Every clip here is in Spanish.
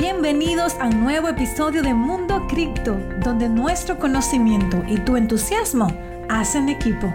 Bienvenidos a un nuevo episodio de Mundo Cripto, donde nuestro conocimiento y tu entusiasmo hacen equipo.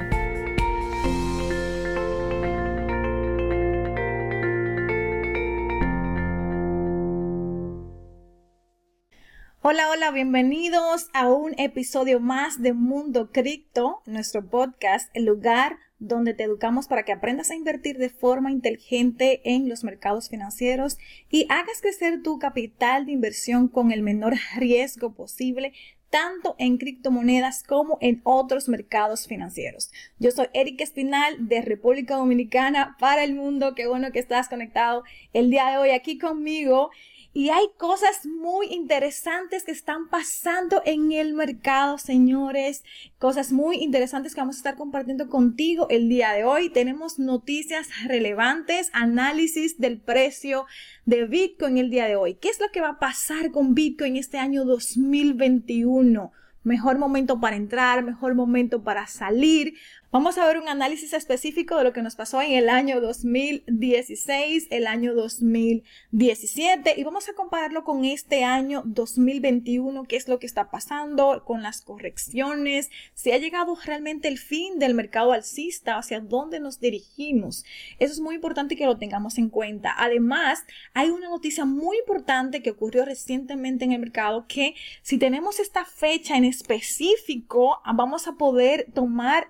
Hola, hola, bienvenidos a un episodio más de Mundo Cripto, nuestro podcast, el lugar donde te educamos para que aprendas a invertir de forma inteligente en los mercados financieros y hagas crecer tu capital de inversión con el menor riesgo posible tanto en criptomonedas como en otros mercados financieros. Yo soy Erika Espinal de República Dominicana para el mundo. Qué bueno que estás conectado el día de hoy aquí conmigo. Y hay cosas muy interesantes que están pasando en el mercado, señores. Cosas muy interesantes que vamos a estar compartiendo contigo el día de hoy. Tenemos noticias relevantes, análisis del precio de Bitcoin el día de hoy. ¿Qué es lo que va a pasar con Bitcoin este año 2021? Mejor momento para entrar, mejor momento para salir. Vamos a ver un análisis específico de lo que nos pasó en el año 2016, el año 2017 y vamos a compararlo con este año 2021, qué es lo que está pasando con las correcciones, si ha llegado realmente el fin del mercado alcista, hacia dónde nos dirigimos. Eso es muy importante que lo tengamos en cuenta. Además, hay una noticia muy importante que ocurrió recientemente en el mercado que si tenemos esta fecha en específico, vamos a poder tomar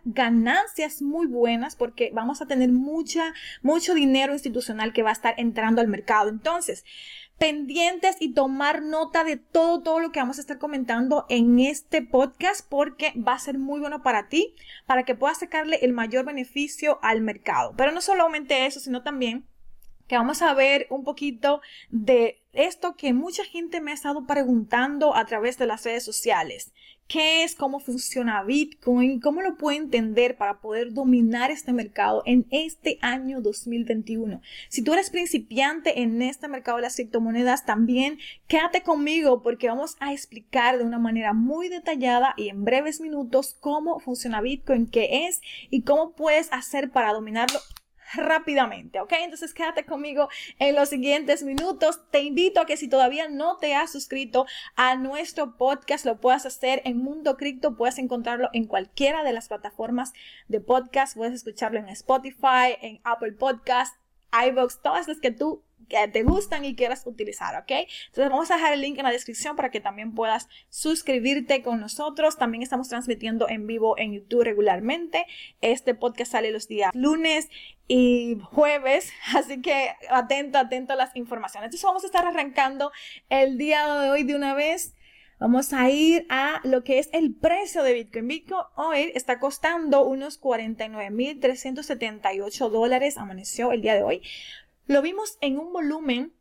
muy buenas porque vamos a tener mucha, mucho dinero institucional que va a estar entrando al mercado. Entonces, pendientes y tomar nota de todo, todo lo que vamos a estar comentando en este podcast porque va a ser muy bueno para ti, para que puedas sacarle el mayor beneficio al mercado. Pero no solamente eso, sino también que vamos a ver un poquito de esto que mucha gente me ha estado preguntando a través de las redes sociales. Qué es, cómo funciona Bitcoin, cómo lo puedo entender para poder dominar este mercado en este año 2021. Si tú eres principiante en este mercado de las criptomonedas, también quédate conmigo porque vamos a explicar de una manera muy detallada y en breves minutos cómo funciona Bitcoin, qué es y cómo puedes hacer para dominarlo rápidamente, ¿ok? Entonces quédate conmigo en los siguientes minutos. Te invito a que si todavía no te has suscrito a nuestro podcast, lo puedas hacer en Mundo Cripto. Puedes encontrarlo en cualquiera de las plataformas de podcast. Puedes escucharlo en Spotify, en Apple Podcast, iVoox, todas las que tú que te gustan y quieras utilizar, ¿ok? Entonces vamos a dejar el link en la descripción para que también puedas suscribirte con nosotros. También estamos transmitiendo en vivo en YouTube regularmente. Este podcast sale los días lunes y jueves, así que atento, atento a las informaciones. Entonces vamos a estar arrancando el día de hoy de una vez. Vamos a ir a lo que es el precio de Bitcoin. Bitcoin hoy está costando unos 49.378 dólares. Amaneció el día de hoy. Lo vimos en un volumen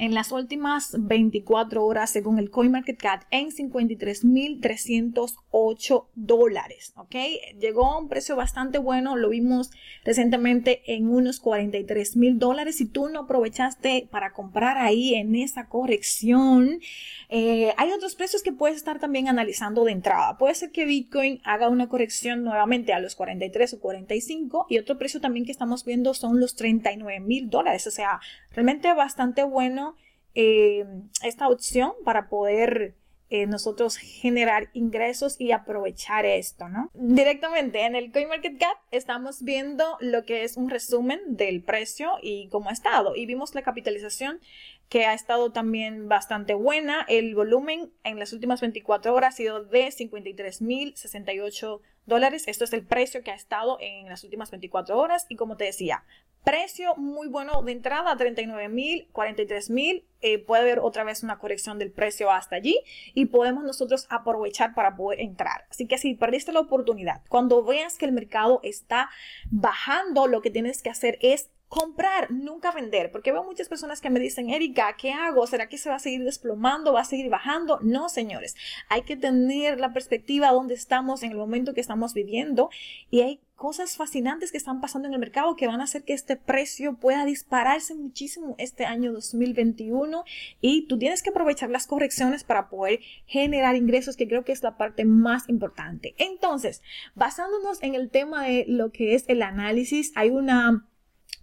en las últimas 24 horas, según el CoinMarketCap, en 53.308 dólares, ¿ok? Llegó a un precio bastante bueno, lo vimos recientemente en unos 43.000 dólares. Si tú no aprovechaste para comprar ahí en esa corrección, eh, hay otros precios que puedes estar también analizando de entrada. Puede ser que Bitcoin haga una corrección nuevamente a los 43 o 45 y otro precio también que estamos viendo son los 39.000 dólares, o sea, realmente bastante bueno eh, esta opción para poder eh, nosotros generar ingresos y aprovechar esto, ¿no? Directamente en el CoinMarketCap estamos viendo lo que es un resumen del precio y cómo ha estado. Y vimos la capitalización que ha estado también bastante buena. El volumen en las últimas 24 horas ha sido de 53.068 dólares. Esto es el precio que ha estado en las últimas 24 horas. Y como te decía, precio muy bueno de entrada, 39.000, 43.000. Eh, puede haber otra vez una corrección del precio hasta allí y podemos nosotros aprovechar para poder entrar. Así que si perdiste la oportunidad, cuando veas que el mercado está bajando, lo que tienes que hacer es comprar, nunca vender, porque veo muchas personas que me dicen, Erika, ¿qué hago? ¿Será que se va a seguir desplomando? ¿Va a seguir bajando? No, señores, hay que tener la perspectiva donde estamos en el momento que estamos viviendo y hay cosas fascinantes que están pasando en el mercado que van a hacer que este precio pueda dispararse muchísimo este año 2021 y tú tienes que aprovechar las correcciones para poder generar ingresos que creo que es la parte más importante. Entonces, basándonos en el tema de lo que es el análisis, hay una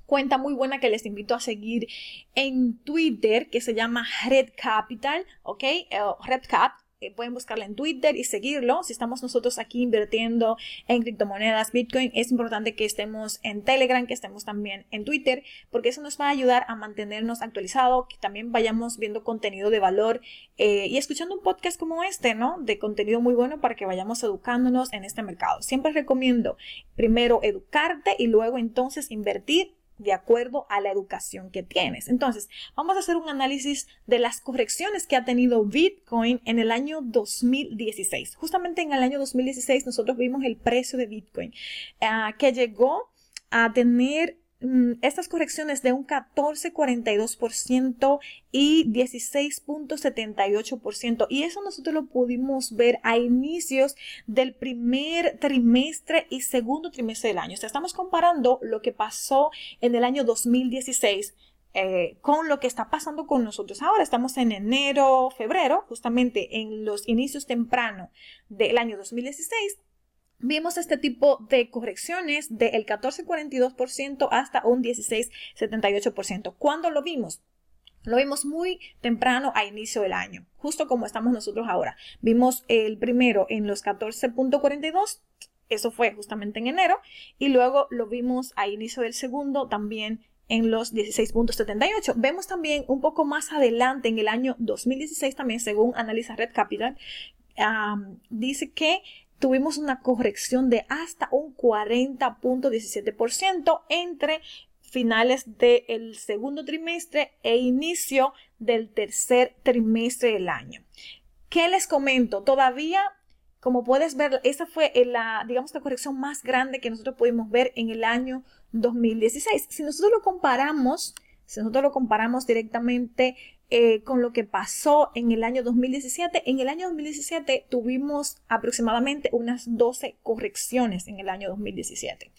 cuenta muy buena que les invito a seguir en Twitter que se llama Red Capital, ¿ok? Uh, Red Cap eh, pueden buscarla en Twitter y seguirlo. Si estamos nosotros aquí invirtiendo en criptomonedas, Bitcoin, es importante que estemos en Telegram, que estemos también en Twitter, porque eso nos va a ayudar a mantenernos actualizados, que también vayamos viendo contenido de valor eh, y escuchando un podcast como este, ¿no? De contenido muy bueno para que vayamos educándonos en este mercado. Siempre recomiendo primero educarte y luego entonces invertir de acuerdo a la educación que tienes. Entonces, vamos a hacer un análisis de las correcciones que ha tenido Bitcoin en el año 2016. Justamente en el año 2016 nosotros vimos el precio de Bitcoin ah, que llegó a tener estas correcciones de un 14,42% y 16,78%. Y eso nosotros lo pudimos ver a inicios del primer trimestre y segundo trimestre del año. O sea, estamos comparando lo que pasó en el año 2016 eh, con lo que está pasando con nosotros ahora. Estamos en enero, febrero, justamente en los inicios temprano del año 2016 vimos este tipo de correcciones del 14,42% hasta un 16,78%. ¿Cuándo lo vimos? Lo vimos muy temprano a inicio del año, justo como estamos nosotros ahora. Vimos el primero en los 14.42, eso fue justamente en enero, y luego lo vimos a inicio del segundo también en los 16.78. Vemos también un poco más adelante en el año 2016 también, según Analiza Red Capital, dice que tuvimos una corrección de hasta un 40.17% entre finales del segundo trimestre e inicio del tercer trimestre del año. ¿Qué les comento? Todavía, como puedes ver, esa fue la, digamos, la corrección más grande que nosotros pudimos ver en el año 2016. Si nosotros lo comparamos, si nosotros lo comparamos directamente eh, con lo que pasó en el año 2017. En el año 2017 tuvimos aproximadamente unas 12 correcciones en el año 2017.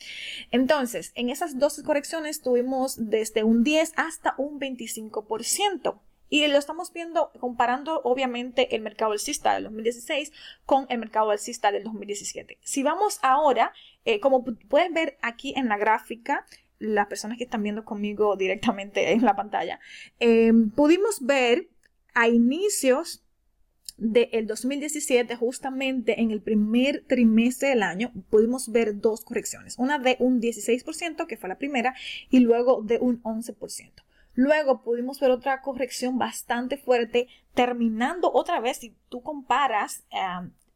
Entonces, en esas 12 correcciones tuvimos desde un 10 hasta un 25%. Y lo estamos viendo comparando obviamente el mercado alcista del 2016 con el mercado alcista del 2017. Si vamos ahora, eh, como pueden ver aquí en la gráfica, las personas que están viendo conmigo directamente en la pantalla, eh, pudimos ver a inicios del 2017, justamente en el primer trimestre del año, pudimos ver dos correcciones, una de un 16%, que fue la primera, y luego de un 11%. Luego pudimos ver otra corrección bastante fuerte, terminando otra vez, si tú comparas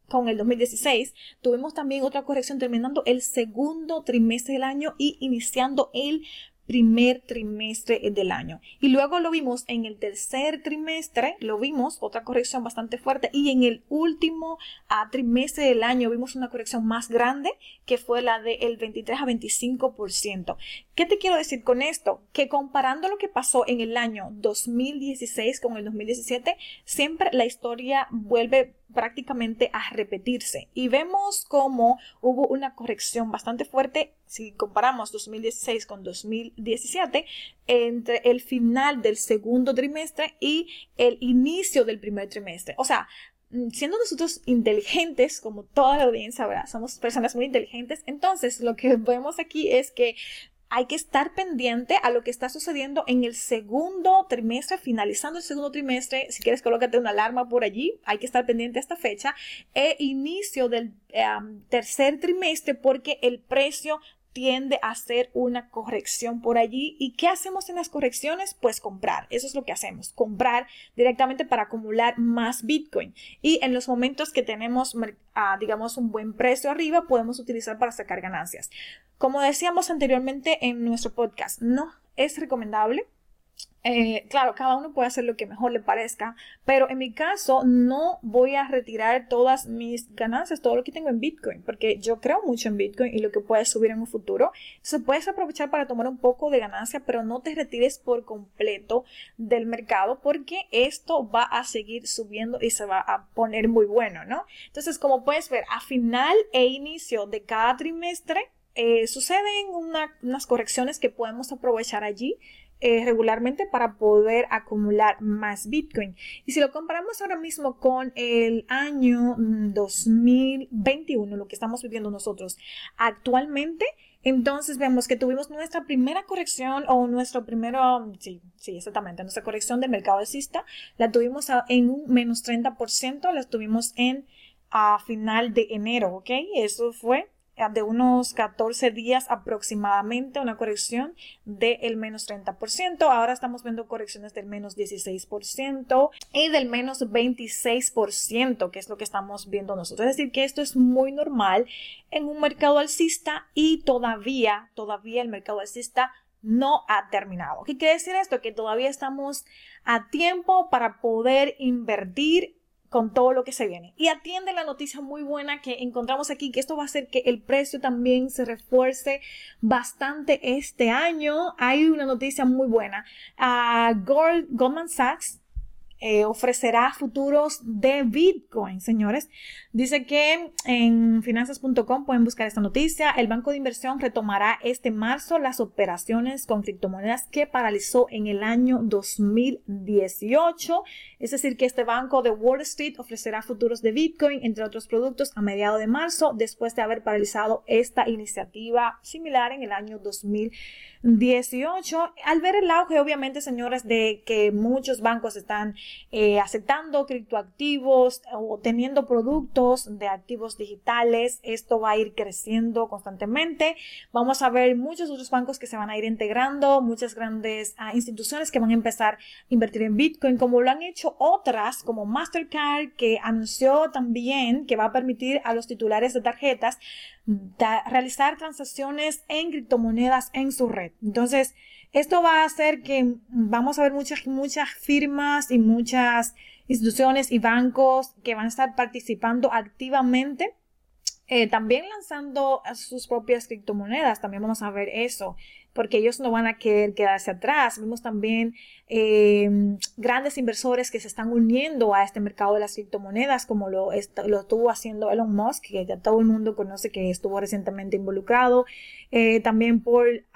con el 2016, tuvimos también otra corrección terminando el segundo trimestre del año y iniciando el primer trimestre del año. Y luego lo vimos en el tercer trimestre, lo vimos, otra corrección bastante fuerte, y en el último ah, trimestre del año vimos una corrección más grande, que fue la del 23 a 25%. ¿Qué te quiero decir con esto? Que comparando lo que pasó en el año 2016 con el 2017, siempre la historia vuelve prácticamente a repetirse. Y vemos cómo hubo una corrección bastante fuerte si comparamos 2016 con 2017 entre el final del segundo trimestre y el inicio del primer trimestre. O sea, mm, siendo nosotros inteligentes, como toda la audiencia, ¿verdad? Somos personas muy inteligentes, entonces lo que vemos aquí es que hay que estar pendiente a lo que está sucediendo en el segundo trimestre, finalizando el segundo trimestre. Si quieres, colócate una alarma por allí. Hay que estar pendiente a esta fecha. E inicio del em, tercer trimestre porque el precio tiende a hacer una corrección por allí. ¿Y qué hacemos en las correcciones? Pues comprar. Eso es lo que hacemos. Comprar directamente para acumular más Bitcoin. Y en los momentos que tenemos, ah, digamos, un buen precio arriba, podemos utilizar para sacar ganancias. Como decíamos anteriormente en nuestro podcast, no es recomendable eh, claro, cada uno puede hacer lo que mejor le parezca, pero en mi caso no voy a retirar todas mis ganancias, todo lo que tengo en Bitcoin, porque yo creo mucho en Bitcoin y lo que puede subir en un futuro. Entonces puedes aprovechar para tomar un poco de ganancia, pero no te retires por completo del mercado porque esto va a seguir subiendo y se va a poner muy bueno, ¿no? Entonces, como puedes ver, a final e inicio de cada trimestre, eh, suceden unas correcciones que podemos aprovechar allí eh, regularmente para poder acumular más Bitcoin. Y si lo comparamos ahora mismo con el año 2021, mm, lo que estamos viviendo nosotros actualmente, Entonces vemos que tuvimos nuestra primera corrección o nuestro primero, sí, sí, exactamente, nuestra corrección del mercado alcista, la tuvimos en un menos 30%, la tuvimos en a final de enero, ¿ok? Eso fue de unos 14 días aproximadamente, una corrección del menos 30%. Ahora estamos viendo correcciones del menos 16% y del menos 26%, que es lo que estamos viendo nosotros. Es decir, que esto es muy normal en un mercado alcista y todavía, todavía el mercado alcista no ha terminado. ¿Qué quiere decir esto? Que todavía estamos a tiempo para poder invertir con todo lo que se viene. Y atiende la noticia muy buena que encontramos aquí, que esto va a hacer que el precio también se refuerce bastante este año. Hay una noticia muy buena. Uh, Goldman Sachs eh, ofrecerá futuros de Bitcoin, señores. Dice que en finanzas.com pueden buscar esta noticia. El banco de inversión retomará este marzo las operaciones con criptomonedas que paralizó en el año 2018. Es decir, que este banco de Wall Street ofrecerá futuros de Bitcoin, entre otros productos, a mediados de marzo, después de haber paralizado esta iniciativa similar en el año 2018. 18. Al ver el auge, obviamente, señores, de que muchos bancos están eh, aceptando criptoactivos o teniendo productos de activos digitales, esto va a ir creciendo constantemente. Vamos a ver muchos otros bancos que se van a ir integrando, muchas grandes ah, instituciones que van a empezar a invertir en Bitcoin, como lo han hecho otras, como Mastercard, que anunció también que va a permitir a los titulares de tarjetas realizar transacciones en criptomonedas en su red. Entonces, esto va a hacer que vamos a ver muchas, muchas firmas y muchas instituciones y bancos que van a estar participando activamente eh, también lanzando sus propias criptomonedas, también vamos a ver eso, porque ellos no van a querer quedarse atrás. Vemos también eh, grandes inversores que se están uniendo a este mercado de las criptomonedas, como lo, lo estuvo haciendo Elon Musk, que ya todo el mundo conoce que estuvo recientemente involucrado. Eh, también Paul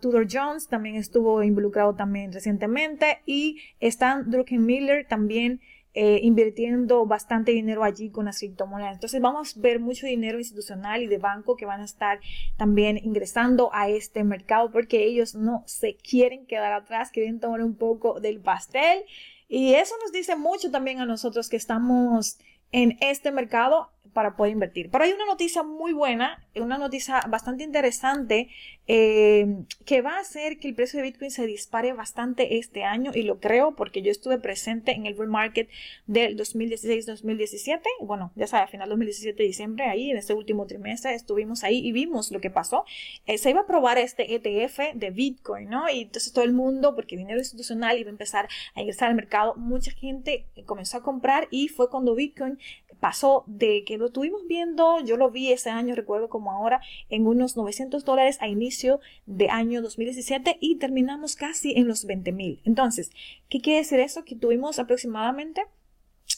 Tudor Jones también estuvo involucrado también recientemente. Y Stan Druckenmiller también eh, invirtiendo bastante dinero allí con las criptomonedas. Entonces vamos a ver mucho dinero institucional y de banco que van a estar también ingresando a este mercado porque ellos no se quieren quedar atrás, quieren tomar un poco del pastel. Y eso nos dice mucho también a nosotros que estamos en este mercado para poder invertir. Pero hay una noticia muy buena, una noticia bastante interesante eh, que va a hacer que el precio de Bitcoin se dispare bastante este año y lo creo porque yo estuve presente en el bull market del 2016-2017, bueno, ya sabes, a final 2017 diciembre, ahí en este último trimestre estuvimos ahí y vimos lo que pasó. Eh, se iba a probar este ETF de Bitcoin, ¿no? Y entonces todo el mundo, porque dinero institucional iba a empezar a ingresar al mercado, mucha gente comenzó a comprar y fue cuando Bitcoin pasó de que lo estuvimos viendo, yo lo vi ese año, recuerdo como ahora, en unos 900 dólares a inicio de año 2017 y terminamos casi en los 20 mil. Entonces, ¿qué quiere decir eso? Que tuvimos aproximadamente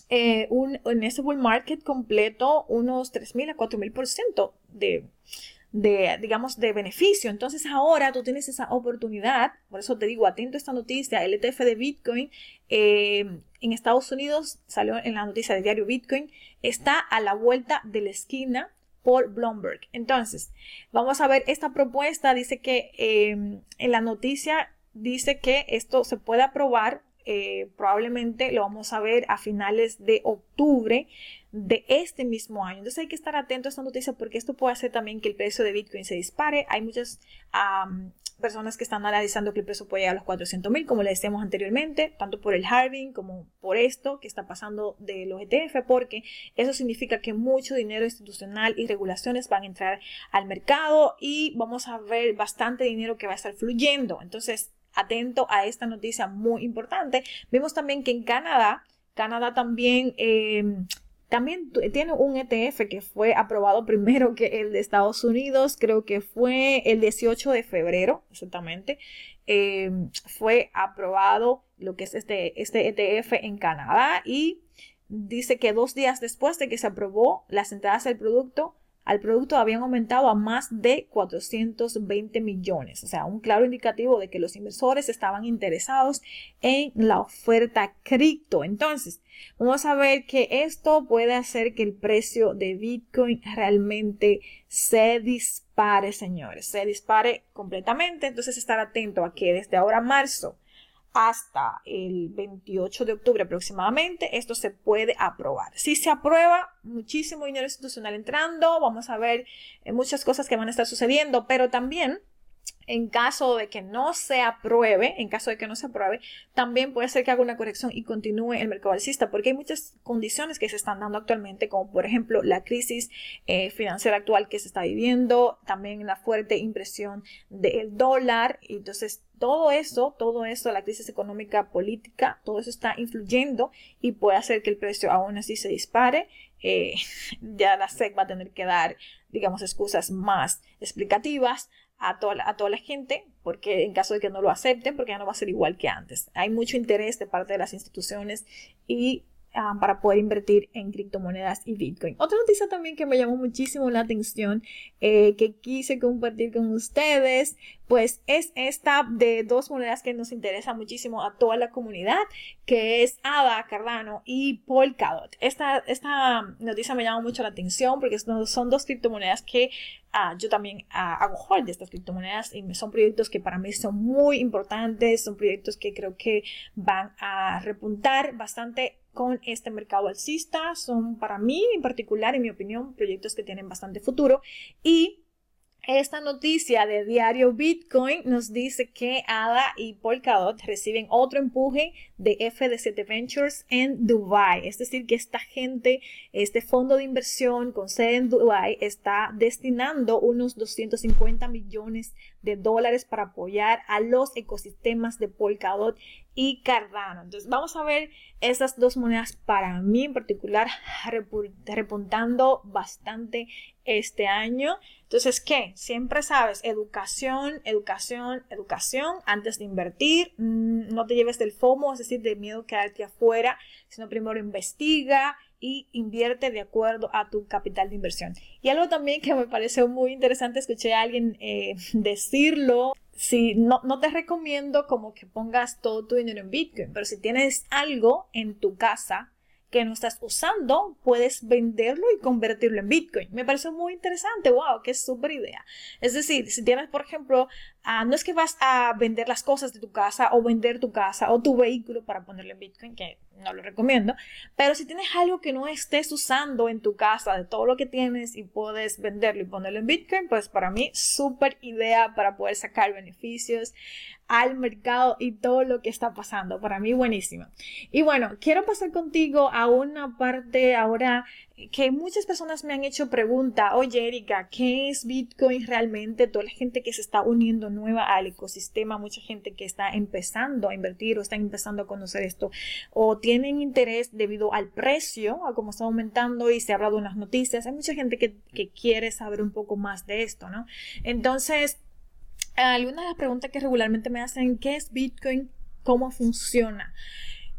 eh, un, en ese bull market completo unos 3.000 a 4.000 por ciento de, de, digamos, de beneficio. Entonces ahora tú tienes esa oportunidad, por eso te digo, atento a esta noticia, el ETF de Bitcoin eh, en Estados Unidos, salió en la noticia de diario Bitcoin, está a la vuelta de la esquina por Bloomberg. Entonces, vamos a ver esta propuesta, dice que eh, en la noticia dice que esto se puede aprobar eh, probablemente lo vamos a ver a finales de octubre de este mismo año. Entonces hay que estar atento a esta noticia porque esto puede hacer también que el precio de Bitcoin se dispare. Hay muchas personas que están analizando que el precio puede llegar a los 400 mil, como le decíamos anteriormente, tanto por el halving como por esto que está pasando de los ETF, porque eso significa que mucho dinero institucional y regulaciones van a entrar al mercado y vamos a ver bastante dinero que va a estar fluyendo. Entonces, atento a esta noticia muy importante. Vemos también que en Canadá, Canadá también... Em, también tiene un ETF que fue aprobado primero que el de Estados Unidos, creo que fue el 18 de febrero, exactamente. Em, fue aprobado lo que es este, este ETF en Canadá y dice que dos días después de que se aprobó las entradas del producto, al producto habían aumentado a más de 420 millones, o sea, un claro indicativo de que los inversores estaban interesados en la oferta cripto. Entonces, vamos a ver que esto puede hacer que el precio de Bitcoin realmente se dispare señores, se dispare completamente. Entonces, estar atento a que desde ahora marzo hasta el 28 de octubre aproximadamente, esto se puede aprobar. Si se aprueba, muchísimo dinero institucional entrando, vamos a ver eh, muchas cosas que van a estar sucediendo, pero también en caso de que no se apruebe, en caso de que no se apruebe, también puede ser que haga una corrección y continúe el mercado alcista, porque hay muchas condiciones que se están dando actualmente, como por ejemplo la crisis eh, financiera actual que se está viviendo, también la fuerte impresión del dólar, y entonces todo eso, todo eso, la crisis económica, política, todo eso está influyendo y puede hacer que el precio aún así se dispare. Eh, ya la SEC va a tener que dar, digamos, excusas más explicativas a toda, a toda la gente, porque en caso de que no lo acepten, porque ya no va a ser igual que antes. Hay mucho interés de parte de las instituciones y ah, para poder invertir en criptomonedas y Bitcoin. Otra noticia también que me llamó muchísimo la atención, eh, que quise compartir con ustedes, pues es esta de dos monedas que nos interesa muchísimo a toda la comunidad, que es ADA, Cardano y Polkadot. Esta, esta noticia me llama mucho la atención porque son dos criptomonedas que ah, yo también ah, hago hold de estas criptomonedas y son proyectos que para mí son muy importantes, son proyectos que creo que van a repuntar bastante con este mercado alcista. Son para mí en particular, en mi opinión, proyectos que tienen bastante futuro y esta noticia de Diario Bitcoin nos dice que ADA y Polkadot reciben otro empuje de FD7 Ventures en Dubai. Es decir, que esta gente, este fondo de inversión con sede en Dubai, está destinando unos 250 millones de dólares para apoyar a los ecosistemas de Polkadot y Cardano. Entonces vamos a ver esas dos monedas para mí en particular repuntando bastante este año. Entonces, ¿qué? Siempre sabes, educación, educación, educación antes de invertir. Mm, no te lleves del FOMO, es de miedo quedarte afuera, sino primero investiga y invierte de acuerdo a tu capital de inversión. Y algo también que me pareció muy interesante, escuché a alguien eh, decirlo si no, no te recomiendo como que pongas todo tu dinero en Bitcoin, pero si tienes algo en tu casa que no estás usando, puedes venderlo y convertirlo en Bitcoin. Me pareció muy interesante, wow, qué súper idea. Es decir, si tienes, por ejemplo, ah, no es que vas a vender las cosas de tu casa o vender tu casa o tu vehículo para ponerlo en Bitcoin, que no lo recomiendo, pero si tienes algo que no estés usando en tu casa de todo lo que tienes y puedes venderlo y ponerlo en Bitcoin, pues para mí súper idea para poder sacar beneficios al mercado y todo lo que está pasando. Para mí buenísimo. Y bueno, quiero pasar contigo a una parte ahora que muchas personas me han hecho pregunta, oye Erika, ¿qué es Bitcoin realmente? Toda la gente que se está uniendo nueva al ecosistema, mucha gente que está empezando a invertir o están empezando a conocer esto o tienen interés debido al precio, a cómo está aumentando y se ha hablado en las noticias. Hay mucha gente que, que quiere saber un poco más de esto, ¿no? Entonces, algunas de las preguntas que regularmente me hacen, ¿qué es Bitcoin? ¿Cómo funciona?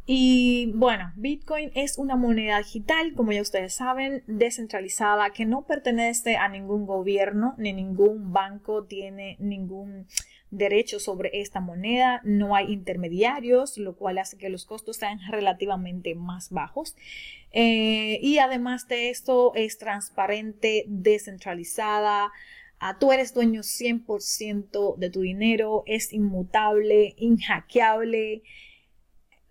Y bueno, Bitcoin es una moneda digital, como ya ustedes saben, descentralizada, que no pertenece a ningún gobierno, ni ningún banco tiene ningún derecho sobre esta moneda, no hay intermediarios, lo cual hace que los costos sean relativamente más bajos. Eh, y además de esto, es transparente, descentralizada, ah, tú eres dueño 100% de tu dinero, es inmutable, inhackeable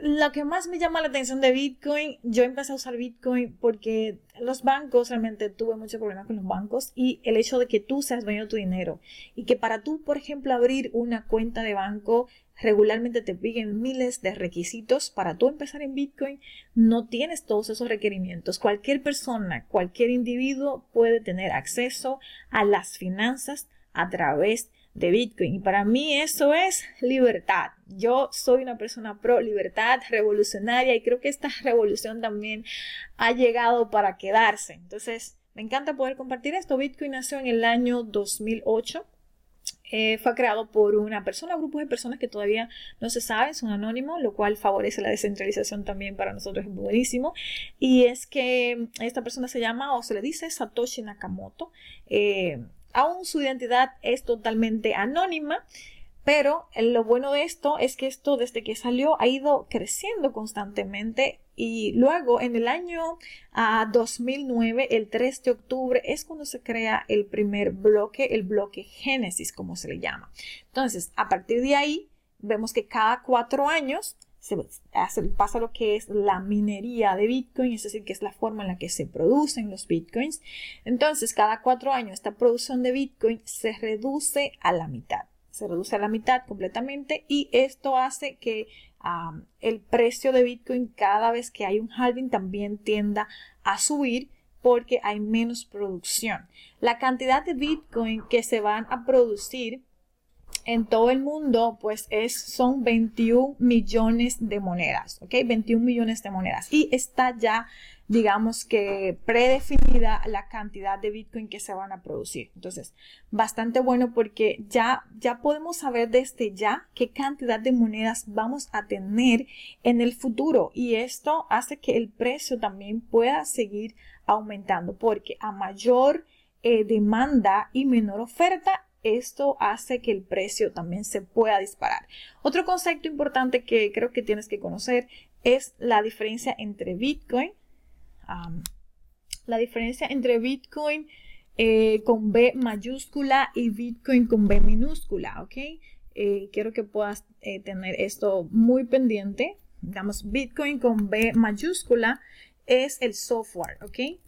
lo que más me llama la atención de Bitcoin, yo empecé a usar Bitcoin porque los bancos, realmente tuve mucho problema con los bancos y el hecho de que tú seas dueño de tu dinero y que para tú, por ejemplo, abrir una cuenta de banco, regularmente te piden miles de requisitos. Para tú empezar en Bitcoin, no tienes todos esos requerimientos. Cualquier persona, cualquier individuo puede tener acceso a las finanzas a través de Bitcoin. Y para mí eso es libertad. Yo soy una persona pro libertad, revolucionaria y creo que esta revolución también ha llegado para quedarse. Entonces, me encanta poder compartir esto. Bitcoin nació en el año 2008. Eh, fue creado por una persona, grupos de personas que todavía no se saben, son anónimos, lo cual favorece la descentralización también para nosotros, es buenísimo. Y es que esta persona se llama o se le dice Satoshi Nakamoto. Eh, Aún su identidad es totalmente anónima, Pero lo bueno de esto es que esto desde que salió ha ido creciendo constantemente y luego en el año 2009, ah, el 3 de octubre, es cuando se crea el primer bloque, el bloque Génesis, como se le llama. Entonces, a partir de ahí, vemos que cada cuatro años se pasa lo que es la minería de Bitcoin, es decir, que es la forma en la que se producen los Bitcoins. Entonces, cada cuatro años esta producción de Bitcoin se reduce a la mitad. Se reduce a la mitad completamente y esto hace que el precio de Bitcoin cada vez que hay un halving también tienda a subir porque hay menos producción. La cantidad de Bitcoin que se van a producir en todo el mundo, pues es, son 21 millones de monedas, ¿ok? 21 millones de monedas. Y está ya, digamos que predefinida la cantidad de Bitcoin que se van a producir. Entonces, bastante bueno porque ya, ya podemos saber desde ya qué cantidad de monedas vamos a tener en el futuro. Y esto hace que el precio también pueda seguir aumentando porque a mayor eh, demanda y menor oferta, esto hace que el precio también se pueda disparar. Otro concepto importante que creo que tienes que conocer es la diferencia entre Bitcoin, la diferencia entre Bitcoin eh, con B mayúscula y Bitcoin con B minúscula, ¿ok? Eh, quiero que puedas eh, tener esto muy pendiente. Digamos, Bitcoin con B mayúscula es el software, ¿ok?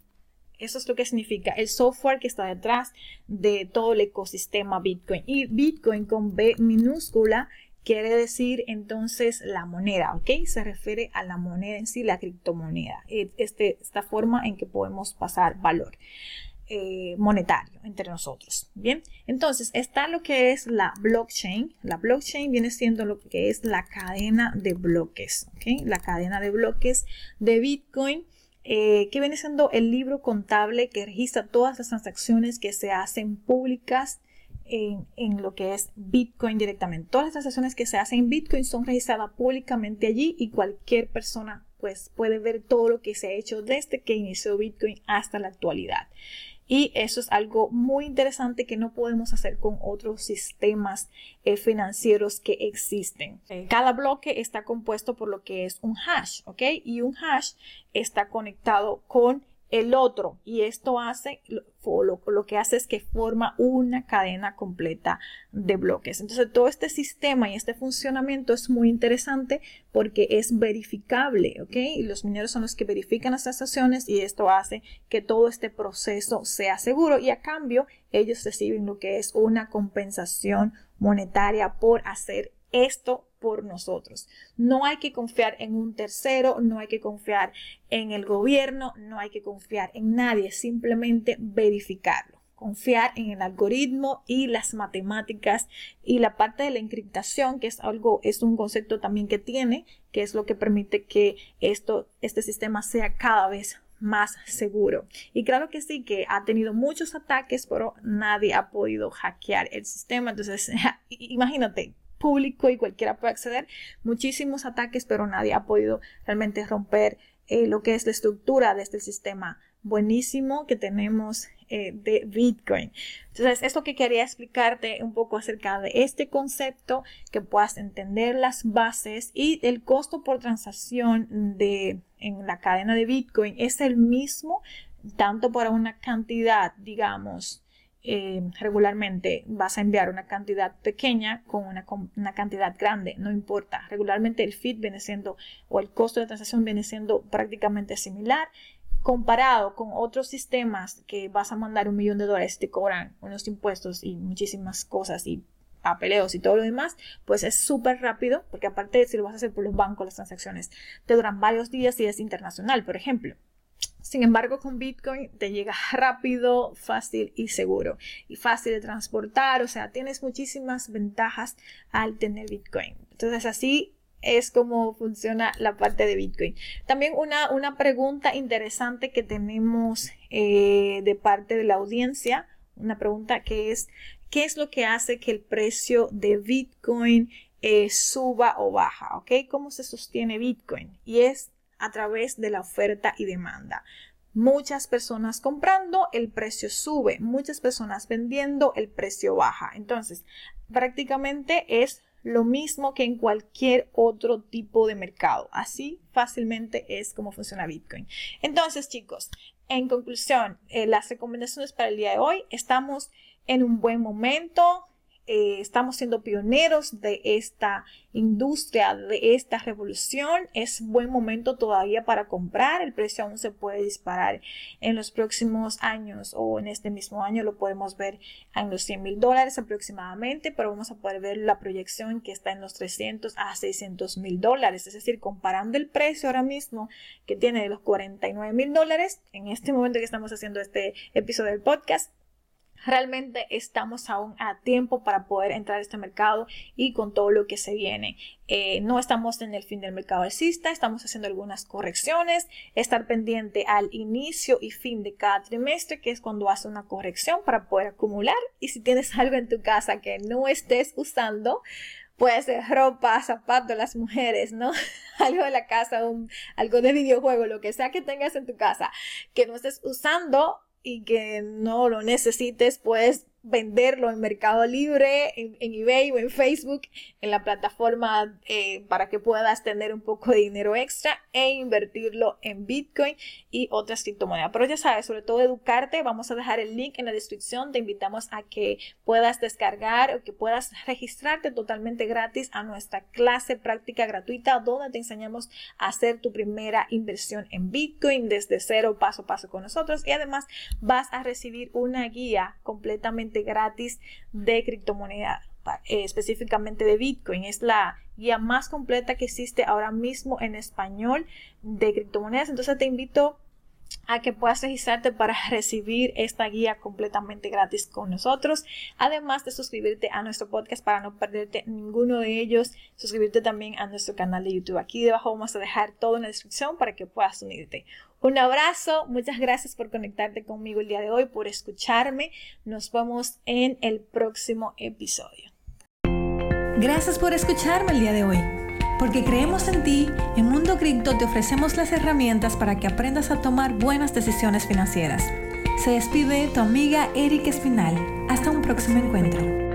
Eso es lo que significa el software que está detrás de todo el ecosistema Bitcoin. Y Bitcoin con B minúscula quiere decir entonces la moneda, ¿ok? Se refiere a la moneda en sí, la criptomoneda. Este, esta forma en que podemos pasar valor. Eh, monetario entre nosotros. Bien, entonces está lo que es la blockchain. La blockchain viene siendo lo que es la cadena de bloques, ¿ok? La cadena de bloques de Bitcoin eh, que viene siendo el libro contable que registra todas las transacciones que se hacen públicas en, en, lo que es Bitcoin directamente. Todas las transacciones que se hacen en Bitcoin son registradas públicamente allí y cualquier persona pues puede ver todo lo que se ha hecho desde que inició Bitcoin hasta la actualidad. Y eso es algo muy interesante que no podemos hacer con otros sistemas eh, financieros que existen. Cada bloque está compuesto por lo que es un hash, ¿ok? Y un hash está conectado con el otro y esto hace lo, lo, que hace es que forma una cadena completa de bloques. Entonces todo este sistema y este funcionamiento es muy interesante porque es verificable ok y los mineros son los que verifican las transacciones y esto hace que todo este proceso sea seguro y a cambio ellos reciben lo que es una compensación monetaria por hacer esto por nosotros. No hay que confiar en un tercero, no hay que confiar en el gobierno, no hay que confiar en nadie, simplemente verificarlo. Confiar en el algoritmo y las matemáticas y la parte de la encriptación, que es algo, es un concepto también que tiene, que es lo que permite que esto, este sistema sea cada vez más seguro. Y claro que sí, que ha tenido muchos ataques, pero nadie ha podido hackear el sistema. Entonces, imagínate, público y cualquiera puede acceder. Muchísimos ataques, pero nadie ha podido realmente romper eh, lo que es la estructura de este sistema buenísimo que tenemos eh, de Bitcoin. Entonces, esto que quería explicarte un poco acerca de este concepto, que puedas entender las bases y el costo por transacción de, en la cadena de Bitcoin es el mismo tanto para una cantidad, digamos, eh, regularmente vas a enviar una cantidad pequeña con una, cantidad grande, no importa. Regularmente el feed viene siendo o el costo de transacción viene siendo prácticamente similar comparado con otros sistemas que vas a mandar un millón de dólares te cobran unos impuestos y muchísimas cosas y papeleos y todo lo demás, pues es súper rápido, porque aparte si lo vas a hacer por los bancos, las transacciones te duran varios días y es internacional, por ejemplo. Sin embargo, con Bitcoin te llega rápido, fácil y seguro. Y fácil de transportar, o sea, tienes muchísimas ventajas al tener Bitcoin. Entonces, así es como funciona la parte de Bitcoin. También una, una pregunta interesante que tenemos eh, de parte de la audiencia, una pregunta que es, ¿qué es lo que hace que el precio de Bitcoin eh, suba o baja? ¿Ok? ¿Cómo se sostiene Bitcoin? Y es a través de la oferta y demanda. muchas personas comprando, el precio sube, muchas personas vendiendo, el precio baja. Entonces, prácticamente es lo mismo que en cualquier otro tipo de mercado. Así fácilmente es como funciona Bitcoin. Entonces, chicos, en conclusión, eh, las recomendaciones para el día de hoy, estamos en un buen momento, eh, estamos siendo pioneros de esta industria, de esta revolución. Es buen momento todavía para comprar. El precio aún se puede disparar en los próximos años o en este mismo año lo podemos ver en los 100 mil dólares aproximadamente, pero vamos a poder ver la proyección que está en los 300 a 600 mil dólares. Es decir, comparando el precio ahora mismo que tiene de los 49 mil dólares en este momento que estamos haciendo este episodio del podcast realmente estamos aún a tiempo para poder entrar a este mercado y con todo lo que se viene. Eh, no estamos en el fin del mercado alcista, estamos haciendo algunas correcciones, estar pendiente al inicio y fin de cada trimestre, que es cuando hace una corrección para poder acumular. Y si tienes algo en tu casa que no estés usando, puede ser ropa, zapatos, las mujeres, ¿no? algo de la casa, algo de videojuego, lo que sea que tengas en tu casa que no estés usando, y que no lo necesites, puedes venderlo en Mercado Libre, en, eBay o en Facebook, en la plataforma eh, para que puedas tener un poco de dinero extra e invertirlo en Bitcoin y otras criptomonedas. Pero ya sabes, sobre todo educarte, vamos a dejar el link en la descripción, te invitamos a que puedas descargar o que puedas registrarte totalmente gratis a nuestra clase práctica gratuita donde te enseñamos a hacer tu primera inversión en Bitcoin desde cero paso a paso con nosotros y además vas a recibir una guía completamente gratis de criptomoneda, eh, específicamente de Bitcoin. Es la guía más completa que existe ahora mismo en español de criptomonedas. Entonces te invito a que puedas registrarte para recibir esta guía completamente gratis con nosotros. Además de suscribirte a nuestro podcast para no perderte ninguno de ellos, suscribirte también a nuestro canal de YouTube. Aquí debajo vamos a dejar todo en la descripción para que puedas unirte. Un abrazo, muchas gracias por conectarte conmigo el día de hoy, por escucharme. Nos vemos en el próximo episodio. Gracias por escucharme el día de hoy. Porque creemos en ti, en Mundo Cripto te ofrecemos las herramientas para que aprendas a tomar buenas decisiones financieras. Se despide tu amiga Erika Espinal. Hasta un próximo encuentro.